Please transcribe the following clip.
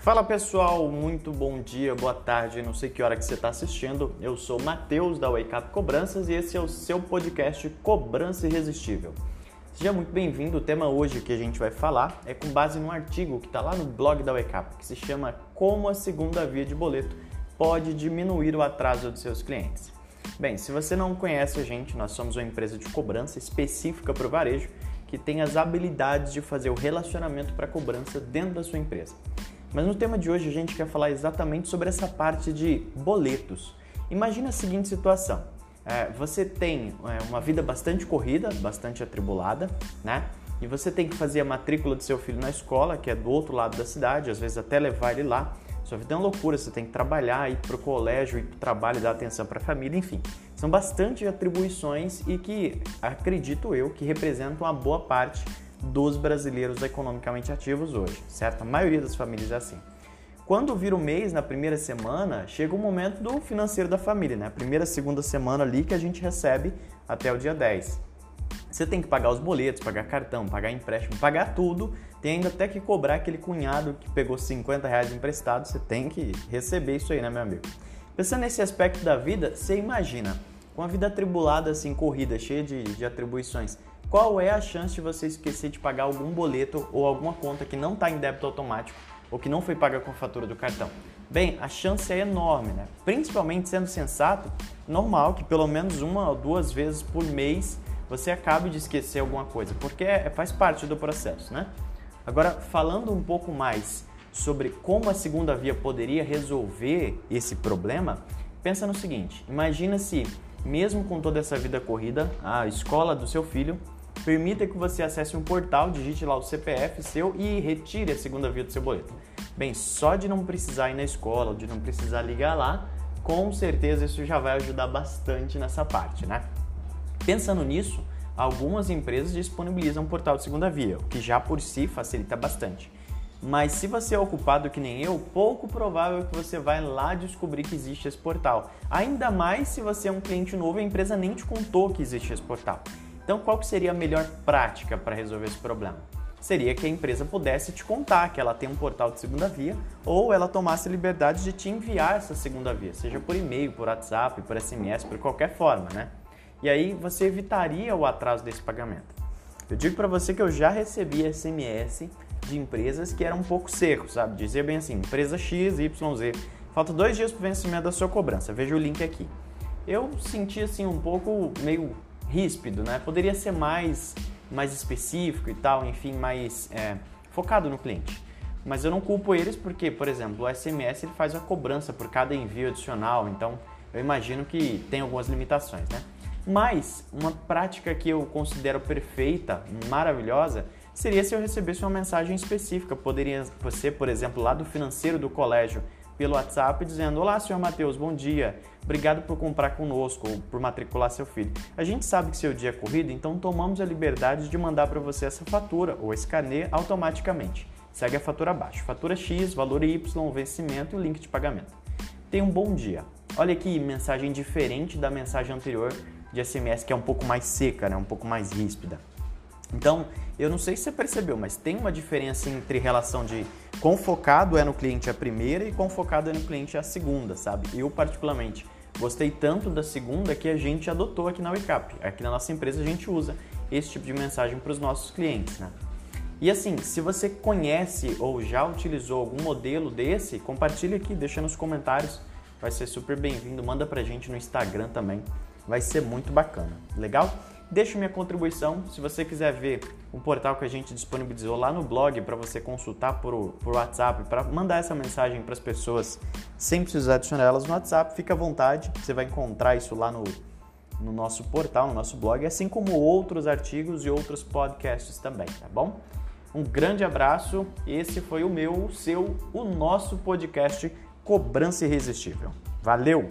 Fala pessoal, muito bom dia, boa tarde, não sei que hora que você está assistindo. Eu sou Matheus da Wake Up Cobranças e esse é o seu podcast Cobrança Irresistível. Seja muito bem-vindo. O tema hoje que a gente vai falar é com base num artigo que está lá no blog da Wake Up, que se chama Como a segunda via de boleto pode diminuir o atraso dos seus clientes. Bem, se você não conhece a gente, nós somos uma empresa de cobrança específica para o varejo que tem as habilidades de fazer o relacionamento para cobrança dentro da sua empresa. Mas no tema de hoje a gente quer falar exatamente sobre essa parte de boletos. Imagina a seguinte situação: é, você tem é, uma vida bastante corrida, bastante atribulada, né? E você tem que fazer a matrícula do seu filho na escola, que é do outro lado da cidade, às vezes até levar ele lá. Sua vida é uma loucura, você tem que trabalhar, ir para o colégio, ir para o trabalho, dar atenção para a família, enfim. São bastante atribuições e que, acredito eu, que representam uma boa parte dos brasileiros economicamente ativos hoje, certo? A maioria das famílias é assim. Quando vira o mês, na primeira semana, chega o momento do financeiro da família, né? Primeira, segunda semana ali que a gente recebe até o dia 10. Você tem que pagar os boletos, pagar cartão, pagar empréstimo, pagar tudo. Tem ainda até que cobrar aquele cunhado que pegou 50 reais emprestado. Você tem que receber isso aí, né, meu amigo? Pensando nesse aspecto da vida, você imagina, com a vida atribulada, assim, corrida, cheia de, de atribuições, qual é a chance de você esquecer de pagar algum boleto ou alguma conta que não está em débito automático ou que não foi paga com a fatura do cartão? Bem, a chance é enorme, né? Principalmente sendo sensato, normal que pelo menos uma ou duas vezes por mês você acabe de esquecer alguma coisa, porque é, faz parte do processo, né? Agora, falando um pouco mais sobre como a segunda via poderia resolver esse problema, pensa no seguinte: imagina se, mesmo com toda essa vida corrida, a escola do seu filho permita que você acesse um portal, digite lá o CPF seu e retire a segunda via do seu boleto. Bem, só de não precisar ir na escola, de não precisar ligar lá, com certeza isso já vai ajudar bastante nessa parte, né? Pensando nisso, algumas empresas disponibilizam um portal de segunda via, o que já por si facilita bastante. Mas se você é ocupado que nem eu, pouco provável que você vai lá descobrir que existe esse portal. Ainda mais se você é um cliente novo e a empresa nem te contou que existe esse portal. Então, qual que seria a melhor prática para resolver esse problema? Seria que a empresa pudesse te contar que ela tem um portal de segunda via ou ela tomasse a liberdade de te enviar essa segunda via, seja por e-mail, por WhatsApp, por SMS, por qualquer forma, né? E aí você evitaria o atraso desse pagamento. Eu digo para você que eu já recebi SMS de empresas que eram um pouco secos, sabe? Dizia bem assim, empresa X, Y, Z, falta dois dias para o vencimento da sua cobrança, veja o link aqui. Eu senti assim um pouco meio ríspido, né? Poderia ser mais, mais específico e tal, enfim, mais é, focado no cliente. Mas eu não culpo eles porque, por exemplo, o SMS ele faz uma cobrança por cada envio adicional, então eu imagino que tem algumas limitações, né? Mas uma prática que eu considero perfeita, maravilhosa, seria se eu recebesse uma mensagem específica. Poderia ser, por exemplo, lá do financeiro do colégio, pelo WhatsApp dizendo: Olá, senhor Matheus, bom dia. Obrigado por comprar conosco ou por matricular seu filho. A gente sabe que seu dia é corrido, então tomamos a liberdade de mandar para você essa fatura ou carnê automaticamente. Segue a fatura abaixo. Fatura X, valor Y, vencimento e o link de pagamento. Tenha um bom dia. Olha aqui, mensagem diferente da mensagem anterior de SMS, que é um pouco mais seca, né? um pouco mais ríspida. Então, eu não sei se você percebeu, mas tem uma diferença entre relação de quão focado é no cliente a primeira e quão focado é no cliente a segunda, sabe? Eu, particularmente, gostei tanto da segunda que a gente adotou aqui na Wake Aqui na nossa empresa a gente usa esse tipo de mensagem para os nossos clientes, né? E assim, se você conhece ou já utilizou algum modelo desse, compartilha aqui, deixa nos comentários. Vai ser super bem-vindo. Manda pra gente no Instagram também. Vai ser muito bacana. Legal? Deixo minha contribuição. Se você quiser ver um portal que a gente disponibilizou lá no blog para você consultar por, por WhatsApp, para mandar essa mensagem para as pessoas sem precisar adicionar elas no WhatsApp, fica à vontade. Você vai encontrar isso lá no, no nosso portal, no nosso blog, assim como outros artigos e outros podcasts também, tá bom? Um grande abraço. Esse foi o meu, o seu, o nosso podcast Cobrança Irresistível. Valeu!